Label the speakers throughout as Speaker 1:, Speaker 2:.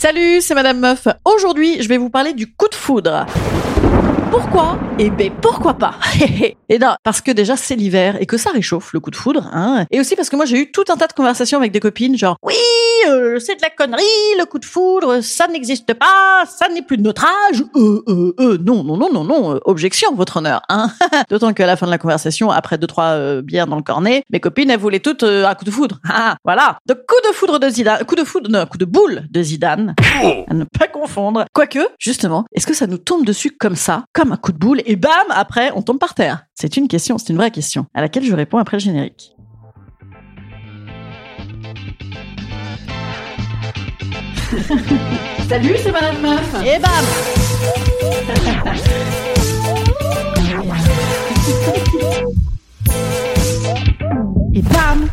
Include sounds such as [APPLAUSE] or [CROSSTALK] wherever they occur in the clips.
Speaker 1: Salut, c'est Madame Meuf. Aujourd'hui, je vais vous parler du coup de foudre. Pourquoi? Eh ben pourquoi pas? [LAUGHS] Et non, parce que déjà c'est l'hiver et que ça réchauffe le coup de foudre. Hein. Et aussi parce que moi j'ai eu tout un tas de conversations avec des copines, genre oui, euh, c'est de la connerie, le coup de foudre, ça n'existe pas, ça n'est plus de notre âge. Euh, euh, euh, non, non, non, non, non, euh, objection, votre honneur. Hein. [LAUGHS] D'autant qu'à la fin de la conversation, après deux trois euh, bières dans le cornet, mes copines elles voulaient toutes euh, un coup de foudre. Ah, [LAUGHS] voilà. Donc coup de foudre de Zidane, coup de foudre, non, coup de boule de Zidane. À ne pas confondre. Quoique, justement, est-ce que ça nous tombe dessus comme ça, comme un coup de boule, et bam, après, on tombe par terre. C'est une question, c'est une vraie question, à laquelle je réponds après le générique. [LAUGHS] Salut, c'est Madame Meuf. Et bam. [LAUGHS] Et bam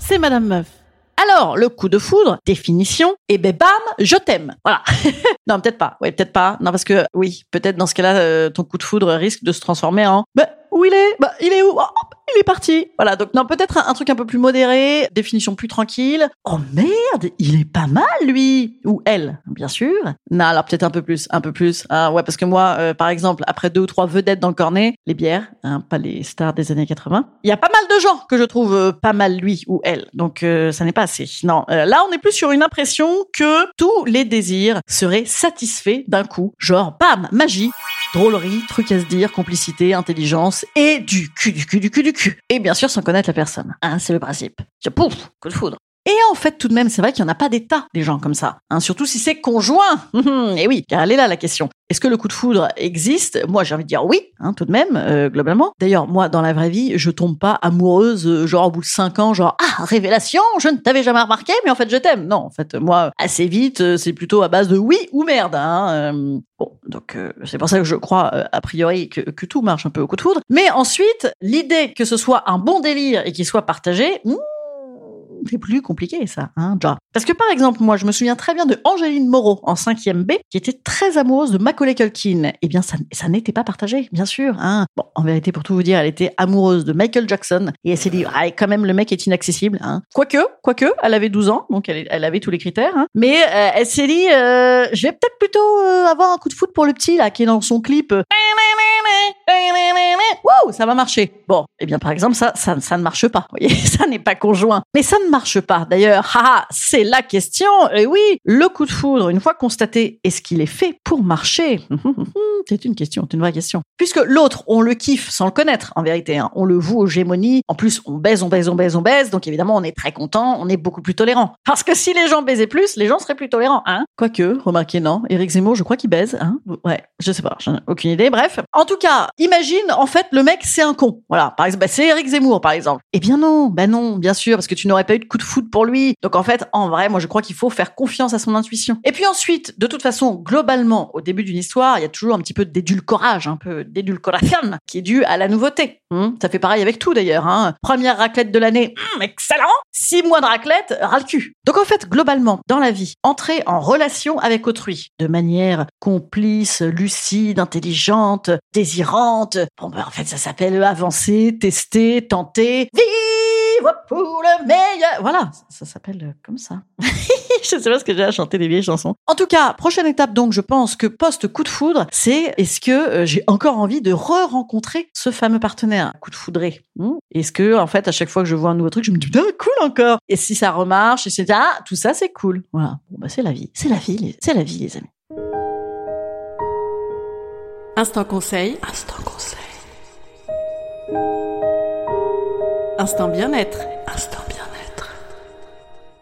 Speaker 1: C'est Madame Meuf alors, le coup de foudre, définition, et ben bam, je t'aime. Voilà. [LAUGHS] non, peut-être pas. Ouais, peut-être pas. Non, parce que oui, peut-être dans ce cas-là, euh, ton coup de foudre risque de se transformer en bah, où il est? Bah, il est où? Oh, parti. Voilà. Donc non, peut-être un, truc un peu plus modéré, définition plus tranquille. Oh merde, il est pas mal lui ou elle, bien sûr. Non, alors peut-être un peu plus, un peu plus. Ah ouais, parce que moi, euh, par exemple, après deux ou trois vedettes dans le cornet, les bières, hein, pas les stars des années 80, il y a pas mal de gens que je trouve euh, pas mal lui ou elle. Donc euh, ça n'est pas assez. Non, là on est plus sur une impression que tous les désirs seraient satisfaits d'un coup. Genre, bam, magie, drôlerie, truc à se dire, complicité, intelligence et du cul, du cul, du cul, du cul. Et bien sûr sans connaître la personne. Hein, c'est le principe. Pouf, coup de foudre. Et en fait, tout de même, c'est vrai qu'il n'y en a pas des tas, des gens comme ça. Hein, surtout si c'est conjoint. [LAUGHS] et oui, car elle est là la question. Est-ce que le coup de foudre existe? Moi, j'ai envie de dire oui, hein, tout de même, euh, globalement. D'ailleurs, moi, dans la vraie vie, je tombe pas amoureuse, euh, genre au bout de cinq ans, genre ah révélation, je ne t'avais jamais remarqué, mais en fait, je t'aime. Non, en fait, moi, assez vite, euh, c'est plutôt à base de oui ou merde. Hein, bon, donc c'est pour ça que je crois a priori que, que tout marche un peu au coup de foudre. Mais ensuite, l'idée que ce soit un bon délire et qu'il soit partagé. hmm, c'est plus compliqué ça, hein, genre. Parce que par exemple, moi, je me souviens très bien de Angéline Moreau en 5e B, qui était très amoureuse de Macaulay Culkin. Eh bien, ça, n'était pas partagé, bien sûr. Hein. Bon, en vérité, pour tout vous dire, elle était amoureuse de Michael Jackson et elle s'est dit, ah, quand même, le mec est inaccessible. Hein. Quoique, quoique, elle avait 12 ans, donc elle, avait tous les critères. Hein. Mais euh, elle s'est dit, euh, je vais peut-être plutôt euh, avoir un coup de foot pour le petit là, qui est dans son clip. Wow, ça va marcher. Bon, eh bien par exemple ça, ça, ça ne marche pas. Vous voyez, [LAUGHS] ça n'est pas conjoint. Mais ça ne marche pas. D'ailleurs, haha, c'est la question. Et oui, le coup de foudre, une fois constaté, est-ce qu'il est fait pour marcher? [LAUGHS] C'est une question, c'est une vraie question. Puisque l'autre, on le kiffe sans le connaître, en vérité. hein. On le voue aux gémonies. En plus, on baise, on baise, on baise, on baise. Donc évidemment, on est très content, on est beaucoup plus tolérant. Parce que si les gens baisaient plus, les gens seraient plus tolérants. Hein Quoique, remarquez, non. Eric Zemmour, je crois qu'il baise. Hein ouais, je sais pas, j'en ai aucune idée. Bref. En tout cas, imagine, en fait, le mec, c'est un con. Voilà. Par exemple, bah, c'est Eric Zemmour, par exemple. Eh bien non, ben non, bien sûr, parce que tu n'aurais pas eu de coup de foot pour lui. Donc en fait, en vrai, moi, je crois qu'il faut faire confiance à son intuition. Et puis ensuite, de toute façon, globalement, au début d'une histoire, il y a toujours un petit peu d'édulcorage, un peu d'édulcoration, qui est dû à la nouveauté. Hum, ça fait pareil avec tout d'ailleurs. Hein. Première raclette de l'année, hum, excellent. Six mois de raclette, ras le cul. Donc en fait, globalement, dans la vie, entrer en relation avec autrui de manière complice, lucide, intelligente, désirante. Bon, ben en fait, ça s'appelle avancer, tester, tenter. Pour le meilleur. Voilà, ça, s'appelle euh, comme ça. [LAUGHS] je sais pas ce que j'ai à chanter des vieilles chansons. En tout cas, prochaine étape, donc, je pense que post coup de foudre, c'est est-ce que euh, j'ai encore envie de re-rencontrer ce fameux partenaire? Coup de foudré Hmm? Est-ce que, en fait, à chaque fois que je vois un nouveau truc, je me dis, putain, cool encore. Et si ça remarche, et c'est, ah, tout ça, c'est cool. Voilà. Bon, bah, c'est la vie. C'est la vie, les- c'est la vie, les amis.
Speaker 2: Instant conseil. Instant conseil. Instant bien-être. Instant bien-être.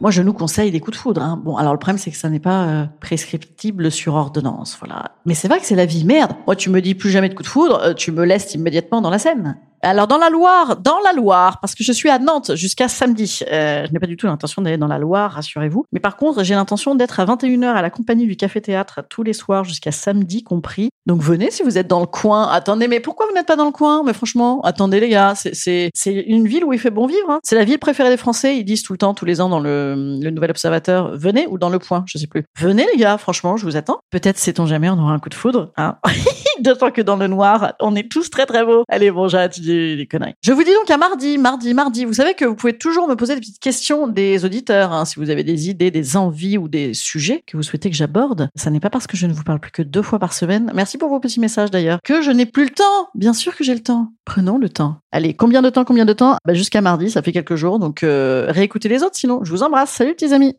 Speaker 1: Moi, je nous conseille des coups de foudre. Hein. Bon, alors le problème, c'est que ça n'est pas euh, prescriptible sur ordonnance, voilà. Mais c'est vrai que c'est la vie. Merde. Moi, tu me dis plus jamais de coups de foudre, euh, tu me laisses immédiatement dans la Seine. Alors dans la Loire, dans la Loire, parce que je suis à Nantes jusqu'à samedi. Euh, je n'ai pas du tout l'intention d'aller dans la Loire, rassurez-vous. Mais par contre, j'ai l'intention d'être à 21h à la compagnie du Café Théâtre tous les soirs jusqu'à samedi compris. Donc venez si vous êtes dans le coin. Attendez, mais pourquoi vous n'êtes pas dans le coin? Mais franchement, attendez les gars, c'est une ville où il fait bon vivre. hein. C'est la ville préférée des Français. Ils disent tout le temps, tous les ans dans le, le Nouvel Observateur, venez ou dans le Point, je sais plus. Venez les gars, franchement, je vous attends. Peut-être sait-on jamais, on aura un coup de foudre. Hein [LAUGHS] D'autant que dans le noir, on est tous très très beaux. Allez, bon, j'ai Je vous dis donc à mardi, mardi, mardi. Vous savez que vous pouvez toujours me poser des petites questions des auditeurs, hein, si vous avez des idées, des envies ou des sujets que vous souhaitez que j'aborde. Ça n'est pas parce que je ne vous parle plus que deux fois par semaine. Merci pour vos petits messages d'ailleurs. Que je n'ai plus le temps. Bien sûr que j'ai le temps. Prenons le temps. Allez, combien de temps, combien de temps? Bah, Jusqu'à mardi, ça fait quelques jours. Donc euh, réécoutez les autres sinon. Je vous embrasse. Salut petits amis.